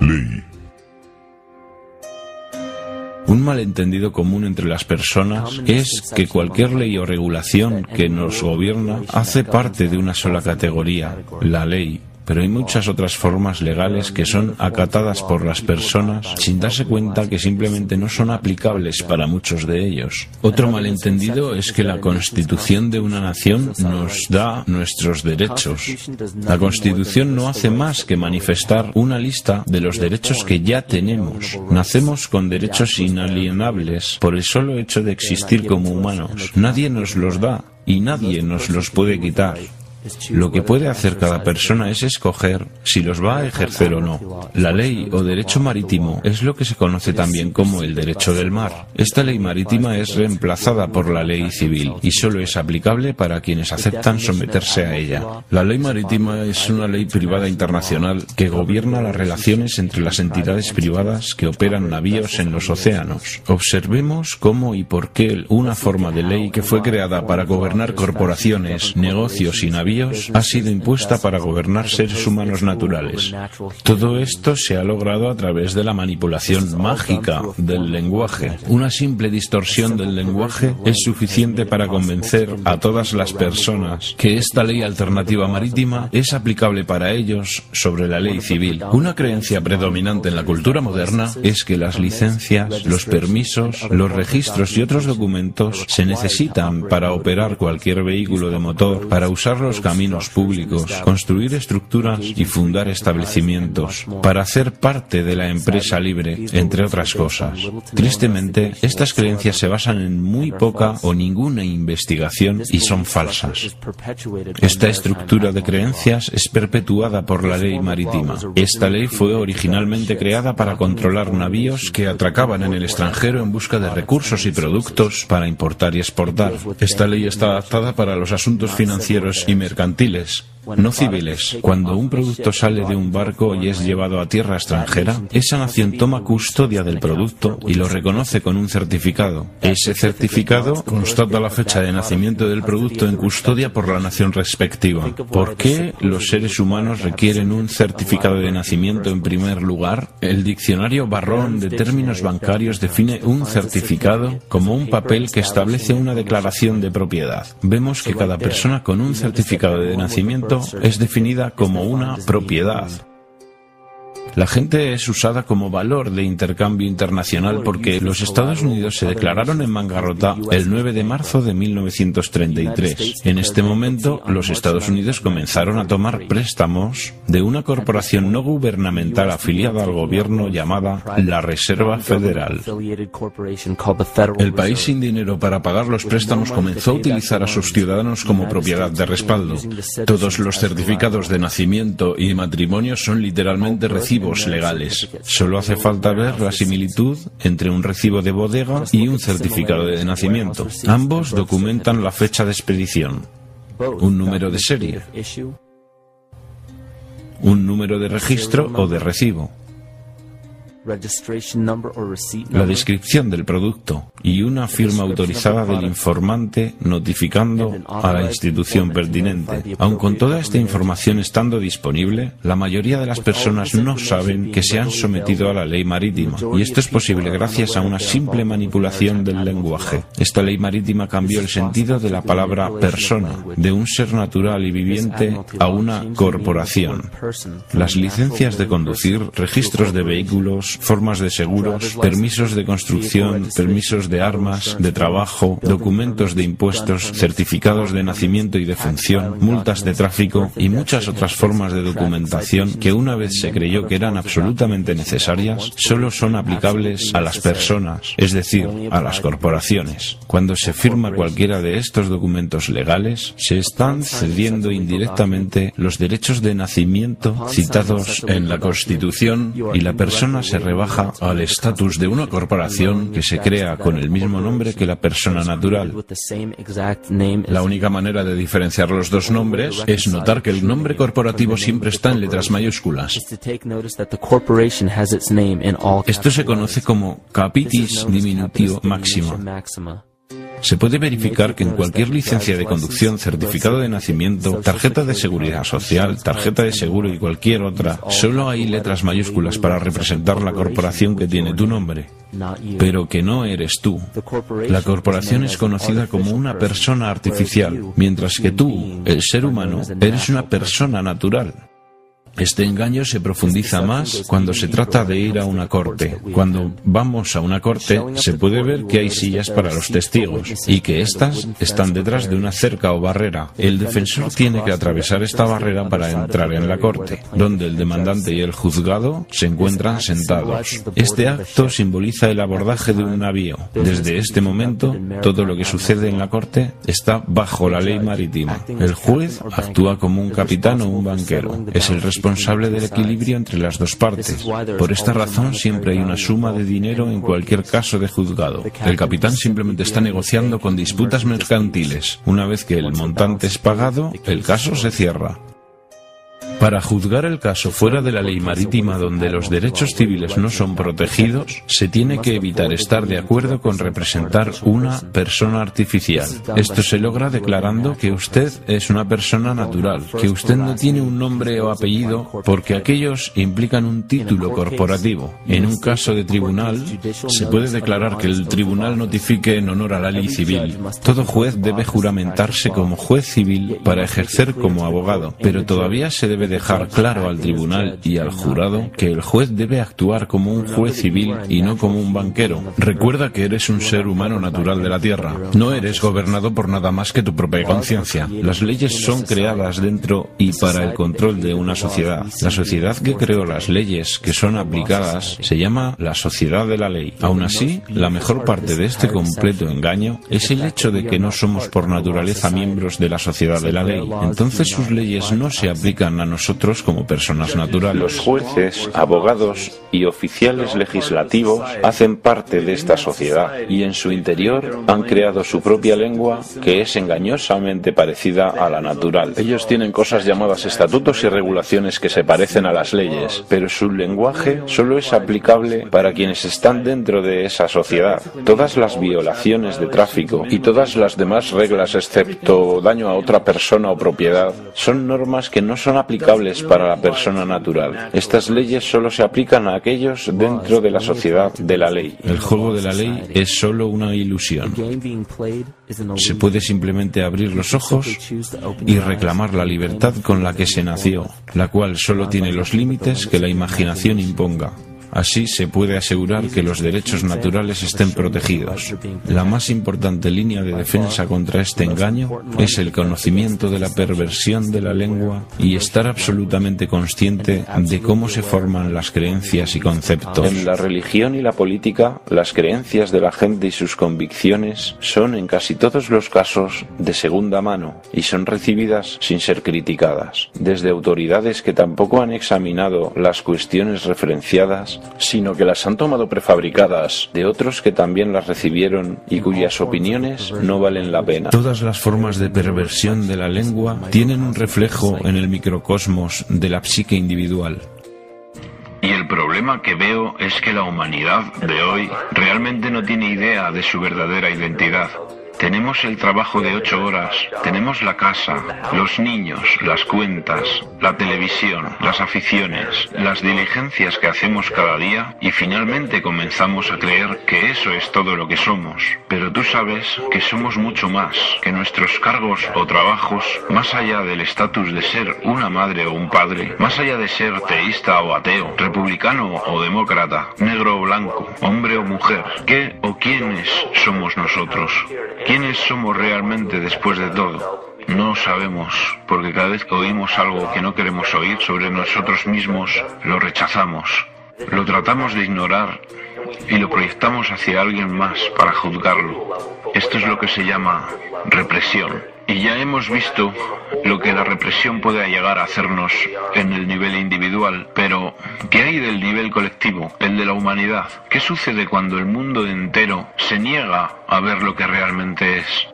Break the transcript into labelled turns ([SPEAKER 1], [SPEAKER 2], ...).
[SPEAKER 1] Ley.
[SPEAKER 2] Un malentendido común entre las personas es que cualquier ley o regulación que nos gobierna hace parte de una sola categoría, la ley, pero hay muchas otras formas legales que son acatadas por las personas sin darse cuenta que simplemente no son aplicables para muchos de ellos. Otro malentendido es que la constitución de una nación nos da nuestros derechos. La constitución no hace más que manifestar una lista de los derechos que ya tenemos. Nacemos con derechos inalienables por el solo hecho de existir como humanos. Nadie nos los da y nadie nos los puede quitar. Lo que puede hacer cada persona es escoger si los va a ejercer o no. La ley o derecho marítimo es lo que se conoce también como el derecho del mar. Esta ley marítima es reemplazada por la ley civil y solo es aplicable para quienes aceptan someterse a ella. La ley marítima es una ley privada internacional que gobierna las relaciones entre las entidades privadas que operan navíos en los océanos. Observemos cómo y por qué una forma de ley que fue creada para gobernar corporaciones, negocios y navíos ha sido impuesta para gobernar seres humanos naturales. Todo esto se ha logrado a través de la manipulación mágica del lenguaje. Una simple distorsión del lenguaje es suficiente para convencer a todas las personas que esta ley alternativa marítima es aplicable para ellos sobre la ley civil. Una creencia predominante en la cultura moderna es que las licencias, los permisos, los registros y otros documentos se necesitan para operar cualquier vehículo de motor, para usarlos caminos públicos, construir estructuras y fundar establecimientos para hacer parte de la empresa libre, entre otras cosas. Tristemente, estas creencias se basan en muy poca o ninguna investigación y son falsas. Esta estructura de creencias es perpetuada por la ley marítima. Esta ley fue originalmente creada para controlar navíos que atracaban en el extranjero en busca de recursos y productos para importar y exportar. Esta ley está adaptada para los asuntos financieros y mercantiles no civiles. Cuando un producto sale de un barco y es llevado a tierra extranjera, esa nación toma custodia del producto y lo reconoce con un certificado. Ese certificado constata la fecha de nacimiento del producto en custodia por la nación respectiva. ¿Por qué los seres humanos requieren un certificado de nacimiento en primer lugar? El diccionario Barrón de términos bancarios define un certificado como un papel que establece una declaración de propiedad. Vemos que cada persona con un certificado de nacimiento es definida como una propiedad. La gente es usada como valor de intercambio internacional porque los Estados Unidos se declararon en bancarrota el 9 de marzo de 1933. En este momento, los Estados Unidos comenzaron a tomar préstamos de una corporación no gubernamental afiliada al gobierno llamada la Reserva Federal. El país sin dinero para pagar los préstamos comenzó a utilizar a sus ciudadanos como propiedad de respaldo. Todos los certificados de nacimiento y matrimonio son literalmente recibos legales. Solo hace falta ver la similitud entre un recibo de bodega y un certificado de nacimiento. Ambos documentan la fecha de expedición, un número de serie, un número de registro o de recibo la descripción del producto y una firma autorizada del informante notificando a la institución pertinente. Aun con toda esta información estando disponible, la mayoría de las personas no saben que se han sometido a la ley marítima y esto es posible gracias a una simple manipulación del lenguaje. Esta ley marítima cambió el sentido de la palabra persona, de un ser natural y viviente a una corporación. Las licencias de conducir, registros de vehículos, formas de seguros, permisos de construcción, permisos de armas, de trabajo, documentos de impuestos, certificados de nacimiento y de función, multas de tráfico y muchas otras formas de documentación que una vez se creyó que eran absolutamente necesarias, solo son aplicables a las personas, es decir, a las corporaciones. Cuando se firma cualquiera de estos documentos legales, se están cediendo indirectamente los derechos de nacimiento citados en la Constitución y la persona se rebaja al estatus de una corporación que se crea con el mismo nombre que la persona natural. La única manera de diferenciar los dos nombres es notar que el nombre corporativo siempre está en letras mayúsculas. Esto se conoce como capitis diminutivo máxima. Se puede verificar que en cualquier licencia de conducción, certificado de nacimiento, tarjeta de seguridad social, tarjeta de seguro y cualquier otra, solo hay letras mayúsculas para representar la corporación que tiene tu nombre, pero que no eres tú. La corporación es conocida como una persona artificial, mientras que tú, el ser humano, eres una persona natural. Este engaño se profundiza más cuando se trata de ir a una corte. Cuando vamos a una corte se puede ver que hay sillas para los testigos y que éstas están detrás de una cerca o barrera. El defensor tiene que atravesar esta barrera para entrar en la corte, donde el demandante y el juzgado se encuentran sentados. Este acto simboliza el abordaje de un navío. Desde este momento, todo lo que sucede en la corte está bajo la ley marítima. El juez actúa como un capitán o un banquero. Es el responsable responsable del equilibrio entre las dos partes. Por esta razón siempre hay una suma de dinero en cualquier caso de juzgado. El capitán simplemente está negociando con disputas mercantiles. Una vez que el montante es pagado, el caso se cierra. Para juzgar el caso fuera de la ley marítima donde los derechos civiles no son protegidos, se tiene que evitar estar de acuerdo con representar una persona artificial. Esto se logra declarando que usted es una persona natural, que usted no tiene un nombre o apellido porque aquellos implican un título corporativo. En un caso de tribunal, se puede declarar que el tribunal notifique en honor a la ley civil. Todo juez debe juramentarse como juez civil para ejercer como abogado, pero todavía se debe dejar claro al tribunal y al jurado que el juez debe actuar como un juez civil y no como un banquero. Recuerda que eres un ser humano natural de la tierra. No eres gobernado por nada más que tu propia conciencia. Las leyes son creadas dentro y para el control de una sociedad. La sociedad que creó las leyes que son aplicadas se llama la sociedad de la ley. Aún así, la mejor parte de este completo engaño es el hecho de que no somos por naturaleza miembros de la sociedad de la ley. Entonces sus leyes no se aplican a nosotros nosotros como personas naturales.
[SPEAKER 1] Los jueces, abogados y oficiales legislativos hacen parte de esta sociedad y en su interior han creado su propia lengua que es engañosamente parecida a la natural. Ellos tienen cosas llamadas estatutos y regulaciones que se parecen a las leyes, pero su lenguaje solo es aplicable para quienes están dentro de esa sociedad. Todas las violaciones de tráfico y todas las demás reglas excepto daño a otra persona o propiedad son normas que no son aplicables para la persona natural. Estas leyes solo se aplican a aquellos dentro de la sociedad de la ley.
[SPEAKER 2] El juego de la ley es solo una ilusión. Se puede simplemente abrir los ojos y reclamar la libertad con la que se nació, la cual solo tiene los límites que la imaginación imponga. Así se puede asegurar que los derechos naturales estén protegidos. La más importante línea de defensa contra este engaño es el conocimiento de la perversión de la lengua y estar absolutamente consciente de cómo se forman las creencias y conceptos.
[SPEAKER 1] En la religión y la política, las creencias de la gente y sus convicciones son en casi todos los casos de segunda mano y son recibidas sin ser criticadas, desde autoridades que tampoco han examinado las cuestiones referenciadas sino que las han tomado prefabricadas de otros que también las recibieron y cuyas opiniones no valen la pena.
[SPEAKER 2] Todas las formas de perversión de la lengua tienen un reflejo en el microcosmos de la psique individual.
[SPEAKER 3] Y el problema que veo es que la humanidad de hoy realmente no tiene idea de su verdadera identidad. Tenemos el trabajo de ocho horas, tenemos la casa, los niños, las cuentas, la televisión, las aficiones, las diligencias que hacemos cada día y finalmente comenzamos a creer que eso es todo lo que somos. Pero tú sabes que somos mucho más, que nuestros cargos o trabajos, más allá del estatus de ser una madre o un padre, más allá de ser teísta o ateo, republicano o demócrata, negro o blanco, hombre o mujer, ¿qué o quiénes somos nosotros? ¿Quiénes somos realmente después de todo? No sabemos, porque cada vez que oímos algo que no queremos oír sobre nosotros mismos, lo rechazamos, lo tratamos de ignorar y lo proyectamos hacia alguien más para juzgarlo. Esto es lo que se llama represión. Y ya hemos visto lo que la represión puede llegar a hacernos en el nivel individual, pero ¿qué hay del nivel colectivo, el de la humanidad? ¿Qué sucede cuando el mundo entero se niega a ver lo que realmente es?